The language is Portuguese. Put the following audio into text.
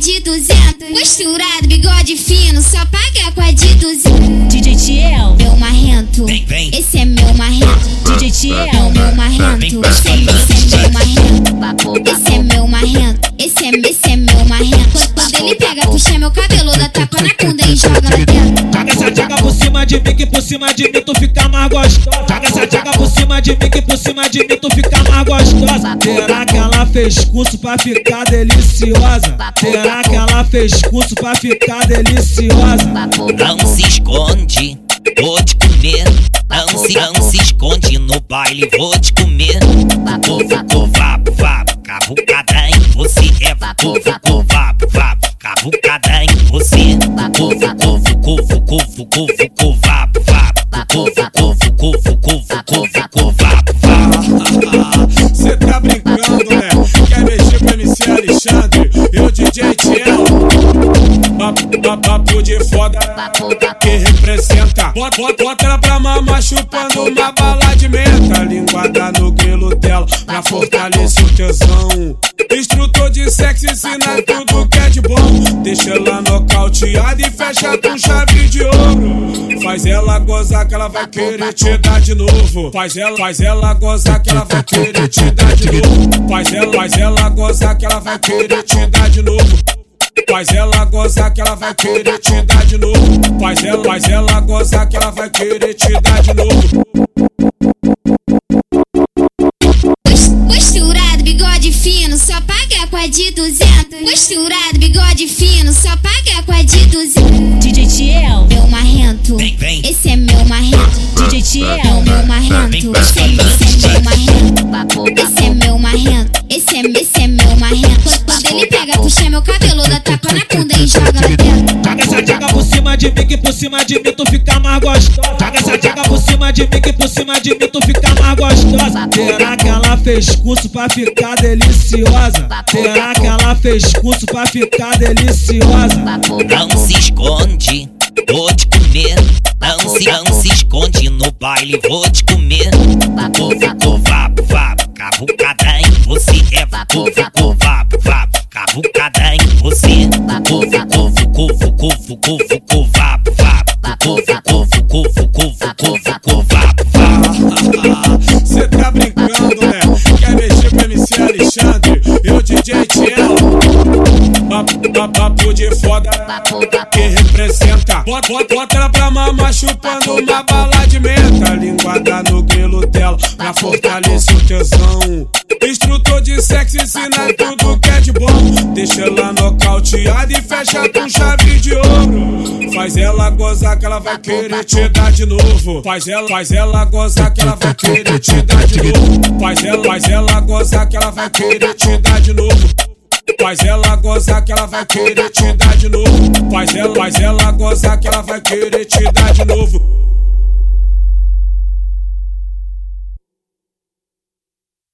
de 200 Costurado, bigode fino Só paga com a de 200 DJ Tiel. Meu marrento. Vem, vem. Esse é meu marrento. DJ Tiel. Meu marrento esse, é, esse é meu marrento. Esse é meu marrento. Esse é, esse é meu marrento. Quando ele pega, puxa meu cabelo Dá tapa na bunda e joga na tela Joga essa joga por cima de mim Que por cima de mim tu fica mais gostosa. Joga essa joga por cima de mim Que por cima de mim tu fica mais gostosa. Será fez curso pra ficar deliciosa? Será que ela fez curso pra ficar deliciosa? Não se esconde, vou te comer. Não se, não se esconde no baile, vou te comer. Vou, vapo, vapo, cavucada em você. É vou, vou, vapo, vapo, cavucada em você. Vou, vou, vou, vou, vou, vou, vou, vapo, vapo. Vou, vou, vou, vou, vou, vou, vapo, Papo, de foda que representa. Bota, bota, bota ela pra mamar chupando uma bala de menta. Linguada no grelo dela pra fortalecer o tesão. Instrutor de sexo ensina tudo que é de bom. Deixa ela nocauteada e fecha com chave de ouro. Faz ela gozar que ela vai querer te dar de novo. Faz ela, faz ela gozar que ela vai querer te dar de novo. Faz ela, faz ela gozar que ela vai querer te dar de novo. Faz ela gozar que ela vai querer te dar de novo. Faz ela, faz ela gozar que ela vai querer te dar de novo. Costurado, bigode fino, só paga com a de 200. Costurado, bigode fino, só paga com a de 200. DJ Tiel, Meu marrento. Vem, vem. Esse é meu marrento. DJ É o Tiel, meu marrento. Esse é, esse é meu marrento. Esse é meu marrento. Esse é, esse é meu marrento. Quando ele pega, puxa meu cabelo, de mim, que por cima de mim tu fica mais gostosa. Joga essa tchaga por cima de mim, que por cima de mim tu fica mais gostosa. Será que ela fez curso pra ficar deliciosa? Será que ela fez curso pra ficar deliciosa? Não se esconde, vou te comer. Não se, não se esconde no baile, vou te comer. Vou, vou, vapo, vapo, cavucada em você. É vou, vou, vapo, vapo, cavucada em você. Vou, vou, vou, vou, vou, vou, de foda que representa. Bota, bota, bota ela pra mamar chupando uma bala de menta. Linguada no grelo dela pra fortalecer o tesão. Instrutor de sexo ensina tudo que é de bom. Deixa ela nocauteada e fecha com chave de ouro. Faz ela gozar que ela vai querer te dar de novo. Faz ela, faz ela gozar que ela vai querer te dar de novo. Faz ela, faz ela gozar que ela vai querer te dar de novo. Faz ela gozar que ela vai querer te dar de novo. Faz ela, faz ela gozar que ela vai querer te dar de novo.